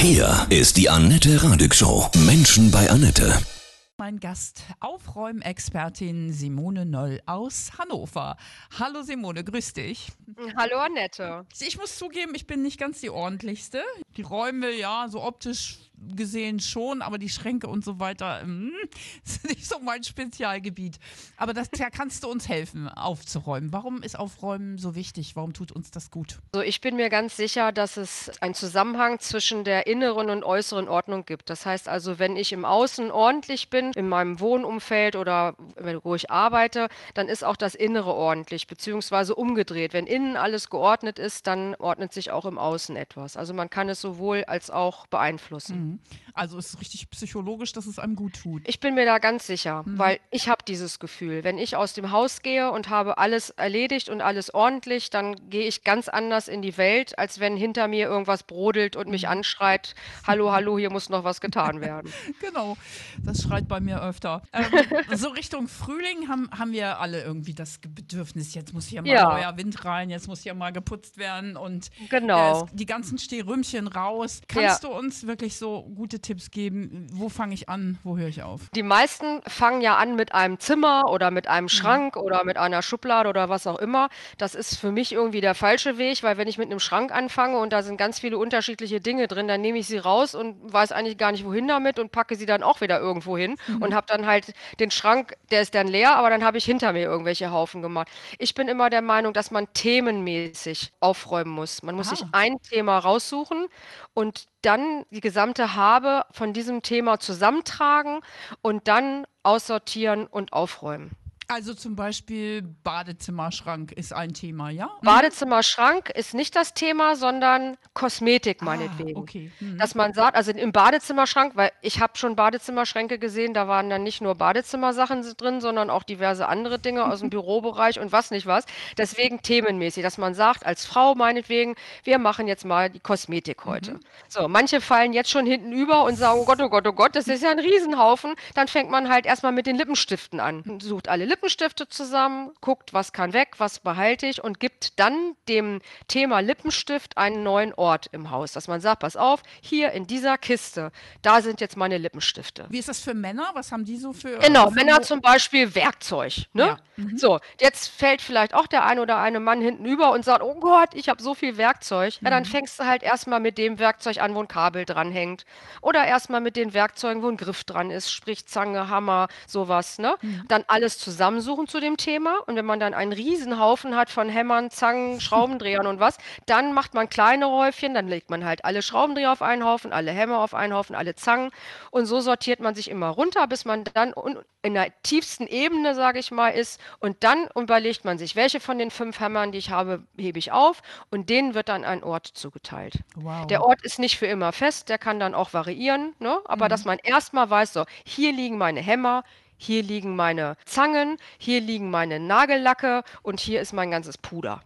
Hier ist die Annette Radig Show. Menschen bei Annette. Mein Gast, Aufräumexpertin Simone Noll aus Hannover. Hallo Simone, grüß dich. Hallo Annette. Ich muss zugeben, ich bin nicht ganz die ordentlichste. Die Räume, ja, so optisch gesehen schon, aber die Schränke und so weiter mm, ist nicht so mein Spezialgebiet. Aber das, da kannst du uns helfen, aufzuräumen. Warum ist Aufräumen so wichtig? Warum tut uns das gut? So, ich bin mir ganz sicher, dass es einen Zusammenhang zwischen der inneren und äußeren Ordnung gibt. Das heißt also, wenn ich im Außen ordentlich bin, in meinem Wohnumfeld oder wo ich arbeite, dann ist auch das Innere ordentlich, beziehungsweise umgedreht. Wenn innen alles geordnet ist, dann ordnet sich auch im Außen etwas. Also man kann es sowohl als auch beeinflussen. Mhm. Also es ist richtig psychologisch, dass es einem gut tut. Ich bin mir da ganz sicher, mhm. weil ich habe dieses Gefühl. Wenn ich aus dem Haus gehe und habe alles erledigt und alles ordentlich, dann gehe ich ganz anders in die Welt, als wenn hinter mir irgendwas brodelt und mich mhm. anschreit, hallo, hallo, hier muss noch was getan werden. genau, das schreit bei mir öfter. Ähm, so Richtung Frühling haben, haben wir alle irgendwie das Bedürfnis, jetzt muss hier mal ja. neuer Wind rein, jetzt muss hier mal geputzt werden und genau. äh, die ganzen Stehrümchen raus. Kannst ja. du uns wirklich so gute Tipps geben? Wo fange ich an? Wo höre ich auf? Die meisten fangen ja an mit einem Zimmer oder mit einem mhm. Schrank mhm. oder mit einer Schublade oder was auch immer. Das ist für mich irgendwie der falsche Weg, weil wenn ich mit einem Schrank anfange und da sind ganz viele unterschiedliche Dinge drin, dann nehme ich sie raus und weiß eigentlich gar nicht, wohin damit und packe sie dann auch wieder irgendwo hin mhm. und habe dann halt den Schrank, der ist dann leer, aber dann habe ich hinter mir irgendwelche Haufen gemacht. Ich bin immer der Meinung, dass man themenmäßig aufräumen muss. Man muss Aha. sich ein Thema raussuchen und dann die gesamte Habe von diesem Thema zusammentragen und dann aussortieren und aufräumen. Also zum Beispiel Badezimmerschrank ist ein Thema, ja? Mhm. Badezimmerschrank ist nicht das Thema, sondern Kosmetik ah, meinetwegen. Ah, okay. Mhm. Dass man sagt, also im Badezimmerschrank, weil ich habe schon Badezimmerschränke gesehen, da waren dann nicht nur Badezimmersachen drin, sondern auch diverse andere Dinge aus dem Bürobereich und was nicht was. Deswegen themenmäßig, dass man sagt, als Frau meinetwegen, wir machen jetzt mal die Kosmetik heute. Mhm. So, manche fallen jetzt schon hinten über und sagen, oh Gott, oh Gott, oh Gott, das ist ja ein Riesenhaufen. Dann fängt man halt erstmal mit den Lippenstiften an, sucht alle Lippenstifte Lippenstifte zusammen, guckt, was kann weg, was behalte ich und gibt dann dem Thema Lippenstift einen neuen Ort im Haus, dass man sagt, pass auf, hier in dieser Kiste, da sind jetzt meine Lippenstifte. Wie ist das für Männer? Was haben die so für? Genau, für Männer zum Beispiel Werkzeug. Ne? Ja. Mhm. So, jetzt fällt vielleicht auch der ein oder eine Mann hinten über und sagt, oh Gott, ich habe so viel Werkzeug. Mhm. Ja, dann fängst du halt erstmal mit dem Werkzeug an, wo ein Kabel dranhängt. Oder erstmal mit den Werkzeugen, wo ein Griff dran ist, sprich Zange, Hammer, sowas. Ne? Mhm. Dann alles zusammen zusammensuchen zu dem Thema. Und wenn man dann einen Riesenhaufen hat von Hämmern, Zangen, Schraubendrehern und was, dann macht man kleine Häufchen, dann legt man halt alle Schraubendreher auf einen Haufen, alle Hämmer auf einen Haufen, alle Zangen. Und so sortiert man sich immer runter, bis man dann in der tiefsten Ebene, sage ich mal, ist. Und dann überlegt man sich, welche von den fünf Hämmern, die ich habe, hebe ich auf. Und denen wird dann ein Ort zugeteilt. Wow. Der Ort ist nicht für immer fest, der kann dann auch variieren. Ne? Aber mhm. dass man erstmal weiß, so, hier liegen meine Hämmer, hier liegen meine Zangen, hier liegen meine Nagellacke und hier ist mein ganzes Puder.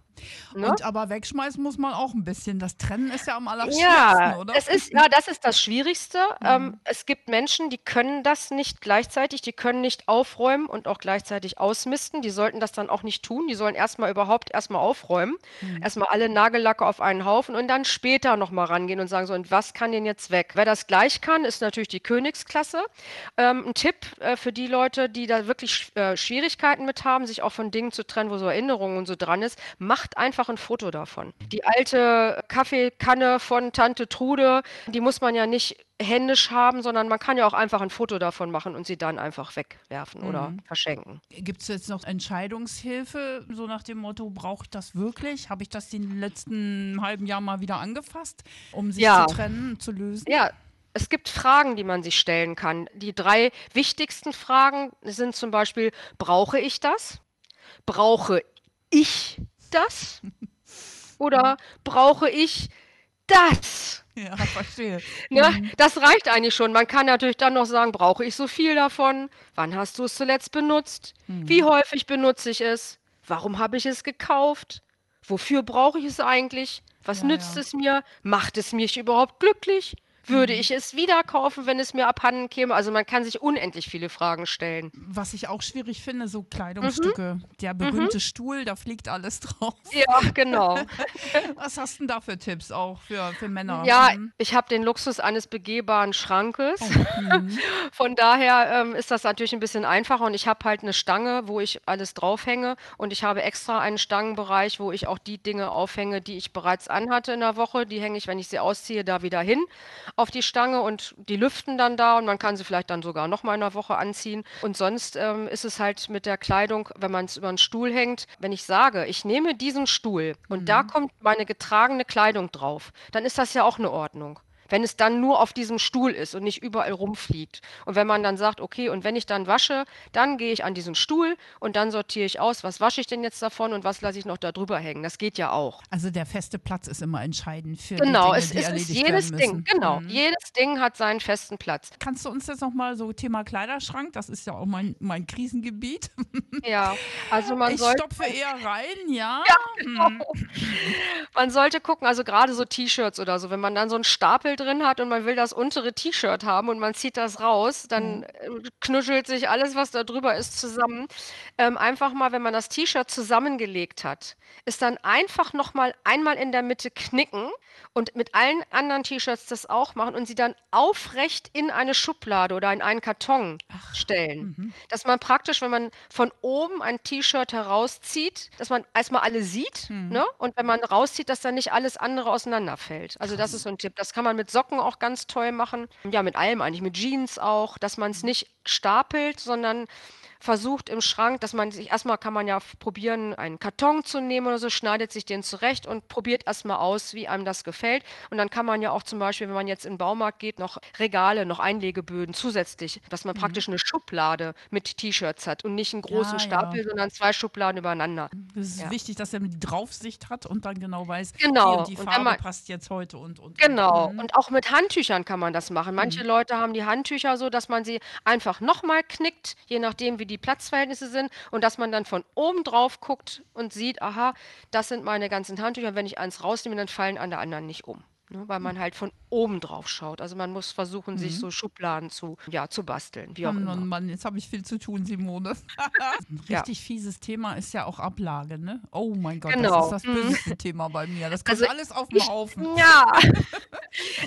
Ne? Und aber wegschmeißen muss man auch ein bisschen. Das Trennen ist ja am allerschwierigsten, ja, oder? Es ist, ja, das ist das Schwierigste. Mhm. Ähm, es gibt Menschen, die können das nicht gleichzeitig, die können nicht aufräumen und auch gleichzeitig ausmisten. Die sollten das dann auch nicht tun. Die sollen erstmal überhaupt erstmal aufräumen. Mhm. Erstmal alle Nagellacke auf einen Haufen und dann später nochmal rangehen und sagen so, und was kann denn jetzt weg? Wer das gleich kann, ist natürlich die Königsklasse. Ähm, ein Tipp äh, für die Leute, die da wirklich äh, Schwierigkeiten mit haben, sich auch von Dingen zu trennen, wo so Erinnerungen und so dran ist, macht einfach einfach ein Foto davon. Die alte Kaffeekanne von Tante Trude, die muss man ja nicht händisch haben, sondern man kann ja auch einfach ein Foto davon machen und sie dann einfach wegwerfen mhm. oder verschenken. Gibt es jetzt noch Entscheidungshilfe, so nach dem Motto, brauche ich das wirklich? Habe ich das den letzten halben Jahr mal wieder angefasst, um sich ja. zu trennen, zu lösen? Ja, es gibt Fragen, die man sich stellen kann. Die drei wichtigsten Fragen sind zum Beispiel, brauche ich das? Brauche ich das? Oder brauche ich das? Ja, verstehe. Ja, mhm. das reicht eigentlich schon. Man kann natürlich dann noch sagen, brauche ich so viel davon? Wann hast du es zuletzt benutzt? Mhm. Wie häufig benutze ich es? Warum habe ich es gekauft? Wofür brauche ich es eigentlich? Was ja, nützt ja. es mir? Macht es mich überhaupt glücklich? Würde ich es wieder kaufen, wenn es mir abhanden käme? Also man kann sich unendlich viele Fragen stellen. Was ich auch schwierig finde, so Kleidungsstücke. Mhm. Der berühmte mhm. Stuhl, da fliegt alles drauf. Ja, genau. Was hast du denn da für Tipps auch für, für Männer? Ja, mhm. ich habe den Luxus eines begehbaren Schrankes. Oh. Mhm. Von daher ähm, ist das natürlich ein bisschen einfacher und ich habe halt eine Stange, wo ich alles draufhänge und ich habe extra einen Stangenbereich, wo ich auch die Dinge aufhänge, die ich bereits anhatte in der Woche. Die hänge ich, wenn ich sie ausziehe, da wieder hin auf die Stange und die lüften dann da und man kann sie vielleicht dann sogar noch mal in der Woche anziehen. Und sonst ähm, ist es halt mit der Kleidung, wenn man es über einen Stuhl hängt, wenn ich sage, ich nehme diesen Stuhl und mhm. da kommt meine getragene Kleidung drauf, dann ist das ja auch eine Ordnung wenn es dann nur auf diesem Stuhl ist und nicht überall rumfliegt. Und wenn man dann sagt, okay, und wenn ich dann wasche, dann gehe ich an diesen Stuhl und dann sortiere ich aus, was wasche ich denn jetzt davon und was lasse ich noch da drüber hängen. Das geht ja auch. Also der feste Platz ist immer entscheidend für genau, die Dinge, es, die es erledigt ist jedes Ding, genau. Mhm. Jedes Ding hat seinen festen Platz. Kannst du uns jetzt nochmal so Thema Kleiderschrank, das ist ja auch mein, mein Krisengebiet. Ja, also man ich sollte. stopfe eher rein, ja. Ja, genau. Man sollte gucken, also gerade so T-Shirts oder so, wenn man dann so einen Stapel drin hat und man will das untere T-Shirt haben und man zieht das raus, dann Mhm. äh, knuschelt sich alles, was da drüber ist, zusammen. Ähm, einfach mal, wenn man das T-Shirt zusammengelegt hat, ist dann einfach noch mal einmal in der Mitte knicken und mit allen anderen T-Shirts das auch machen und sie dann aufrecht in eine Schublade oder in einen Karton stellen. Mhm. Dass man praktisch, wenn man von oben ein T-Shirt herauszieht, dass man erstmal alle sieht, Mhm. ne? Und wenn man rauszieht, dass dann nicht alles andere auseinanderfällt. Also das ist so ein Tipp. Das kann man mit Socken auch ganz toll machen. Ja, mit allem eigentlich, mit Jeans auch, dass man es nicht stapelt, sondern versucht im Schrank, dass man sich erstmal kann man ja probieren, einen Karton zu nehmen oder so, schneidet sich den zurecht und probiert erstmal aus, wie einem das gefällt. Und dann kann man ja auch zum Beispiel, wenn man jetzt in den Baumarkt geht, noch Regale, noch Einlegeböden zusätzlich, dass man praktisch eine Schublade mit T-Shirts hat und nicht einen großen Ja, Stapel, ja. sondern zwei Schubladen übereinander. Es ist Ja. wichtig, dass er die Draufsicht hat und dann genau weiß, Genau. die und die Farbe man- passt jetzt heute und und. Genau. Und. Mhm. Und auch mit Handtüchern kann man das machen. Manche Leute haben die Handtücher so, dass man sie einfach nochmal knickt, je nachdem, wie die Platzverhältnisse sind, und dass man dann von oben drauf guckt und sieht, aha, das sind meine ganzen Handtücher. Wenn ich eins rausnehme, dann fallen alle anderen nicht um. Ne, weil man halt von oben drauf schaut. Also man muss versuchen, sich so Schubladen zu, ja, zu basteln, wie auch Mann, immer. Mann, Mann, jetzt habe ich viel zu tun, Simone. Ein Ja. richtig fieses Thema ist ja auch Ablage, ne? Oh mein Gott, Genau. das ist das Mhm. böseste Thema bei mir. Das kommt Also alles auf den Haufen. ja,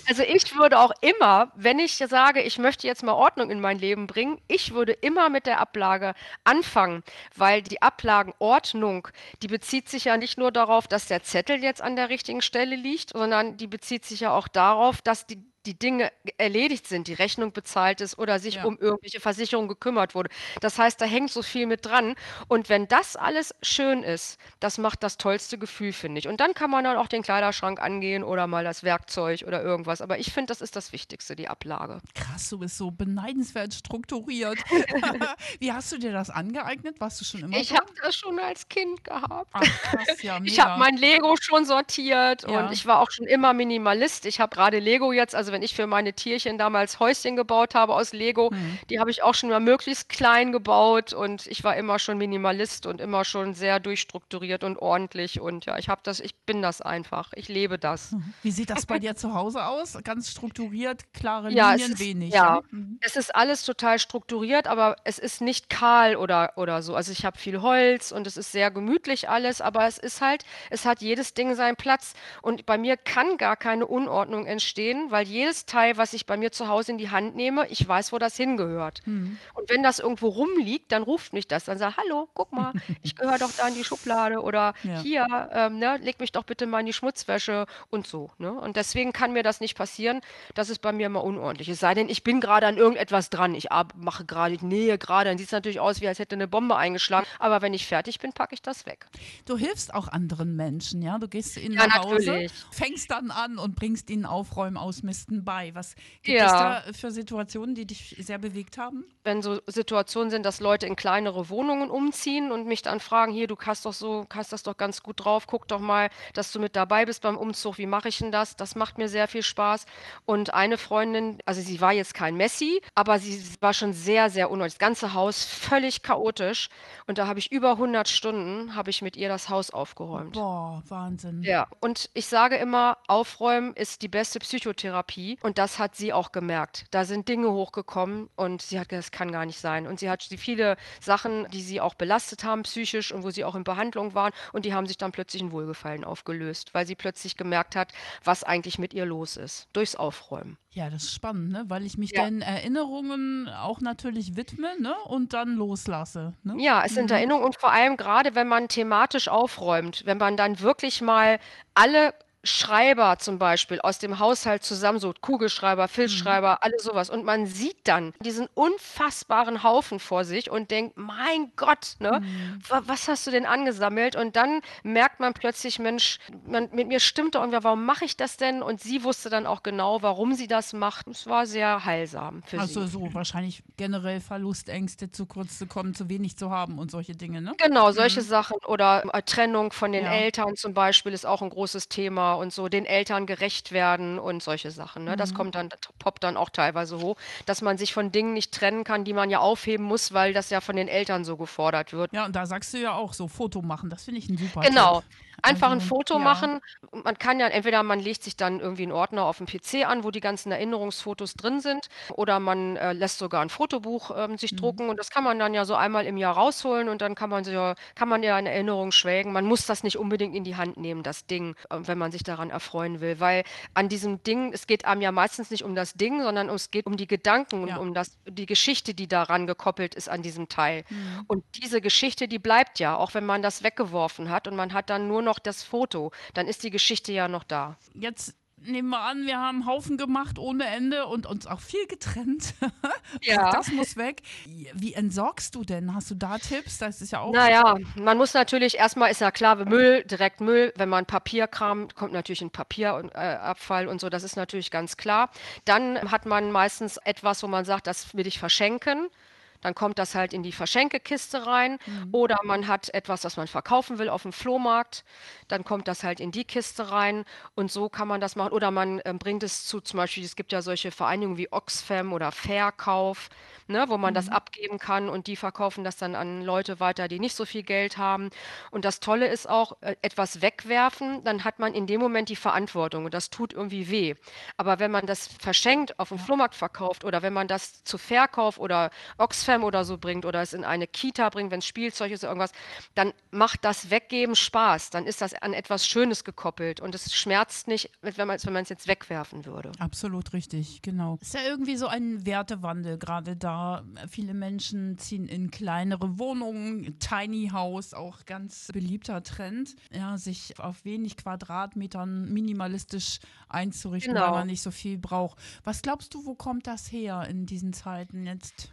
also ich würde auch immer, wenn ich sage, ich möchte jetzt mal Ordnung in mein Leben bringen, ich würde immer mit der Ablage anfangen, weil die Ablagenordnung, die bezieht sich ja nicht nur darauf, dass der Zettel jetzt an der richtigen Stelle liegt, sondern die bezieht sich ja auch darauf, dass die die Dinge erledigt sind, die Rechnung bezahlt ist oder sich Ja. um irgendwelche Versicherungen gekümmert wurde. Das heißt, da hängt so viel mit dran. Und wenn das alles schön ist, das macht das tollste Gefühl, finde ich. Und dann kann man dann auch den Kleiderschrank angehen oder mal das Werkzeug oder irgendwas. Aber ich finde, das ist das Wichtigste, die Ablage. Krass, du bist so beneidenswert strukturiert. Wie hast du dir das angeeignet? Warst du schon immer Ich habe das schon als Kind gehabt. Ach, krass, ja, Ich habe mega. mein Lego schon sortiert Ja. und ich war auch schon immer Minimalist. Ich habe gerade Lego jetzt, also wenn ich für meine Tierchen damals Häuschen gebaut habe aus Lego, Hm. die habe ich auch schon mal möglichst klein gebaut und ich war immer schon Minimalist und immer schon sehr durchstrukturiert und ordentlich und ja, ich habe das, ich bin das einfach. Ich lebe das. Wie sieht das bei dir zu Hause aus? Ganz strukturiert, klare Ja, Linien, ist, wenig. ja, Mhm. es ist alles total strukturiert, aber es ist nicht kahl oder, oder so. Also ich habe viel Holz und es ist sehr gemütlich alles, aber es ist halt, es hat jedes Ding seinen Platz. Und bei mir kann gar keine Unordnung entstehen, weil jedes Teil, was ich bei mir zu Hause in die Hand nehme, ich weiß, wo das hingehört. Mhm. Und wenn das irgendwo rumliegt, dann ruft mich das. Dann sagt, hallo, guck mal, ich gehöre doch da in die Schublade oder Ja. hier, ähm, ne, leg mich doch bitte mal in die Schmutzwäsche und so. Ne? Und deswegen kann mir das nicht passieren, dass es bei mir mal unordentlich ist. Sei denn, ich bin gerade an irgendetwas dran. Ich mache gerade, ich nähe gerade, dann sieht es natürlich aus, wie als hätte eine Bombe eingeschlagen. Aber wenn ich fertig bin, packe ich das weg. Du hilfst auch anderen Menschen, ja? Du gehst ihnen Ja, nach Hause, fängst dann an und bringst ihnen Aufräumen, Ausmisten bei. Was gibt Ja. es da für Situationen, die dich sehr bewegt haben? Wenn so Situationen sind, dass Leute in kleinere Wohnungen umziehen und mich dann fragen, hier, du hast doch so, hast das doch ganz gut drauf, guck doch mal, dass du mit dabei bist beim Umzug, wie mache ich denn das? Das macht mir sehr viel Spaß. Und eine Freundin, also sie war jetzt kein Messi, aber sie war schon sehr, sehr unordentlich. Das ganze Haus völlig chaotisch. Und da habe ich über 100 Stunden, habe ich mit ihr das Haus aufgeräumt. Boah, Wahnsinn. Ja, und ich sage immer, aufräumen ist die beste Psychotherapie. Therapie und das hat sie auch gemerkt. Da sind Dinge hochgekommen und sie hat gesagt, kann gar nicht sein. Und sie hat viele Sachen, die sie auch belastet haben psychisch und wo sie auch in Behandlung waren und die haben sich dann plötzlich in Wohlgefallen aufgelöst, weil sie plötzlich gemerkt hat, was eigentlich mit ihr los ist, durchs Aufräumen. Ja, das ist spannend, ne? weil ich mich ja. den Erinnerungen auch natürlich widme ne? und dann loslasse. Ne? Ja, es sind mhm. Erinnerungen und vor allem gerade, wenn man thematisch aufräumt, wenn man dann wirklich mal alle Schreiber zum Beispiel aus dem Haushalt zusammen, so Kugelschreiber, Filzschreiber, mhm. alles sowas. Und man sieht dann diesen unfassbaren Haufen vor sich und denkt, mein Gott, ne, mhm. was hast du denn angesammelt? Und dann merkt man plötzlich, Mensch, man, mit mir stimmt doch irgendwer, warum mache ich das denn? Und sie wusste dann auch genau, warum sie das macht. Es war sehr heilsam für also sie. Also so wahrscheinlich generell Verlustängste, zu kurz zu kommen, zu wenig zu haben und solche Dinge, ne? Genau, solche mhm. Sachen. Oder äh, Trennung von den ja. Eltern zum Beispiel ist auch ein großes Thema und so den Eltern gerecht werden und solche Sachen. Ne? Das mhm. kommt dann, poppt dann auch teilweise hoch, dass man sich von Dingen nicht trennen kann, die man ja aufheben muss, weil das ja von den Eltern so gefordert wird. Ja, und da sagst du ja auch so, Foto machen, das finde ich ein super Genau. Tipp. Einfach ein also, Foto ja. machen. Man kann ja entweder man legt sich dann irgendwie einen Ordner auf dem PC an, wo die ganzen Erinnerungsfotos drin sind, oder man äh, lässt sogar ein Fotobuch ähm, sich mhm. drucken und das kann man dann ja so einmal im Jahr rausholen und dann kann man ja, kann man ja in Erinnerung schwelgen. Man muss das nicht unbedingt in die Hand nehmen, das Ding, äh, wenn man sich daran erfreuen will, weil an diesem Ding, es geht einem ja meistens nicht um das Ding, sondern es geht um die Gedanken ja. und um das, die Geschichte, die daran gekoppelt ist an diesem Teil. Mhm. Und diese Geschichte, die bleibt ja, auch wenn man das weggeworfen hat und man hat dann nur noch das Foto, dann ist die Geschichte ja noch da. Jetzt nehmen wir an, wir haben einen Haufen gemacht ohne Ende und uns auch viel getrennt. Ja. das muss weg. Wie entsorgst du denn? Hast du da Tipps? Das ist ja auch. Naja, man muss natürlich erstmal, ist ja klar, Müll, direkt Müll. Wenn man Papierkram, kommt natürlich ein Papierabfall und so, das ist natürlich ganz klar. Dann hat man meistens etwas, wo man sagt, das will ich verschenken dann kommt das halt in die Verschenkekiste rein. Mhm. Oder man hat etwas, was man verkaufen will auf dem Flohmarkt, dann kommt das halt in die Kiste rein und so kann man das machen. Oder man äh, bringt es zu, zum Beispiel, es gibt ja solche Vereinigungen wie Oxfam oder Verkauf ne, wo man mhm. das abgeben kann und die verkaufen das dann an Leute weiter, die nicht so viel Geld haben. Und das Tolle ist auch, äh, etwas wegwerfen, dann hat man in dem Moment die Verantwortung und das tut irgendwie weh. Aber wenn man das verschenkt, auf dem Flohmarkt verkauft oder wenn man das zu Verkauf oder Oxfam oder so bringt oder es in eine Kita bringt, wenn es Spielzeug ist oder irgendwas, dann macht das Weggeben Spaß. Dann ist das an etwas Schönes gekoppelt und es schmerzt nicht, wenn man es jetzt wegwerfen würde. Absolut richtig, genau. Ist ja irgendwie so ein Wertewandel gerade da Viele Menschen ziehen in kleinere Wohnungen, Tiny House, auch ganz beliebter Trend, ja, sich auf wenig Quadratmetern minimalistisch einzurichten, genau. weil man nicht so viel braucht. Was glaubst du, wo kommt das her in diesen Zeiten jetzt?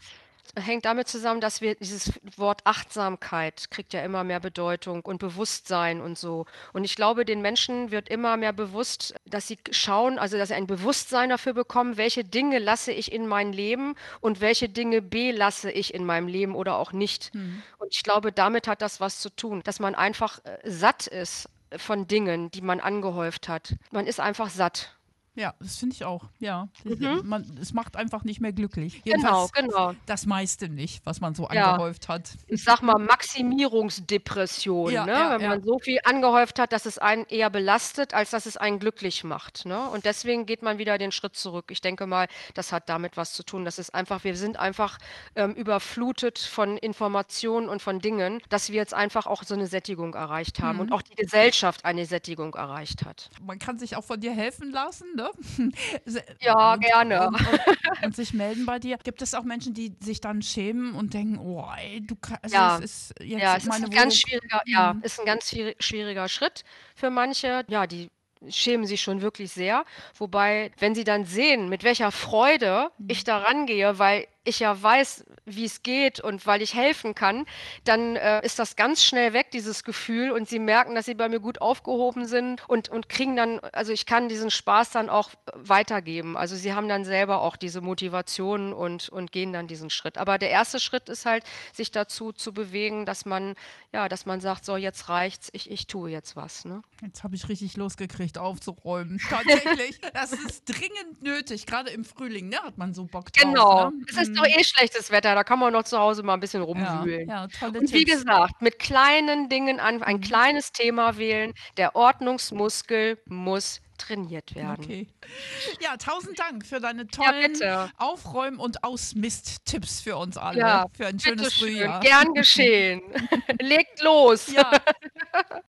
Hängt damit zusammen, dass wir dieses Wort Achtsamkeit kriegt ja immer mehr Bedeutung und Bewusstsein und so. Und ich glaube, den Menschen wird immer mehr bewusst, dass sie schauen, also dass sie ein Bewusstsein dafür bekommen, welche Dinge lasse ich in mein Leben und welche Dinge belasse ich in meinem Leben oder auch nicht. Mhm. Und ich glaube, damit hat das was zu tun, dass man einfach äh, satt ist von Dingen, die man angehäuft hat. Man ist einfach satt. Ja, das finde ich auch. Ja, mhm. man, es macht einfach nicht mehr glücklich. Jedenfalls genau, genau. Das meiste nicht, was man so ja. angehäuft hat. Ich sag mal Maximierungsdepression, ja, ne? Ja, wenn man so viel angehäuft hat, dass es einen eher belastet, als dass es einen glücklich macht. Ne? Und deswegen geht man wieder den Schritt zurück. Ich denke mal, das hat damit was zu tun. Das ist einfach, wir sind einfach ähm, überflutet von Informationen und von Dingen, dass wir jetzt einfach auch so eine Sättigung erreicht haben mhm. und auch die Gesellschaft eine Sättigung erreicht hat. Man kann sich auch von dir helfen lassen, ne? Ne? Ja, und, gerne. Und, und, und, sich melden bei dir. Gibt es auch Menschen, die sich dann schämen und denken, oh, ey, du kannst, also ja. ist jetzt ja, es ist ein ganz schwieriger, ja, mhm. ist ein ganz schwieriger Schritt für manche. Ja, die schämen sich schon wirklich sehr. Wobei, wenn sie dann sehen, mit welcher Freude mhm. ich da rangehe, weil ich ja weiß, wie es geht und weil ich helfen kann, dann äh, ist das ganz schnell weg, dieses Gefühl. Und sie merken, dass sie bei mir gut aufgehoben sind und, und kriegen dann, also ich kann diesen Spaß dann auch weitergeben. Also sie haben dann selber auch diese Motivation und, und gehen dann diesen Schritt. Aber der erste Schritt ist halt, sich dazu zu bewegen, dass man, ja, dass man sagt, so jetzt reicht's, ich, ich tue jetzt was. Ne? Jetzt habe ich richtig losgekriegt, aufzuräumen. Tatsächlich, das ist dringend nötig, gerade im Frühling, ne? Hat man so Bock drauf. Genau. Ne? Ist doch eh schlechtes Wetter, da kann man noch zu Hause mal ein bisschen Ja, rumwühlen. ja, tolle Und wie gesagt, mit kleinen Dingen an ein Mhm. kleines Thema wählen. Der Ordnungsmuskel muss trainiert werden. Okay. Ja, tausend Dank für deine Ja, tollen bitte. Aufräum- und Ausmist-Tipps für uns alle. Ja, für ein schönes Frühjahr. gern geschehen. Legt los. Ja.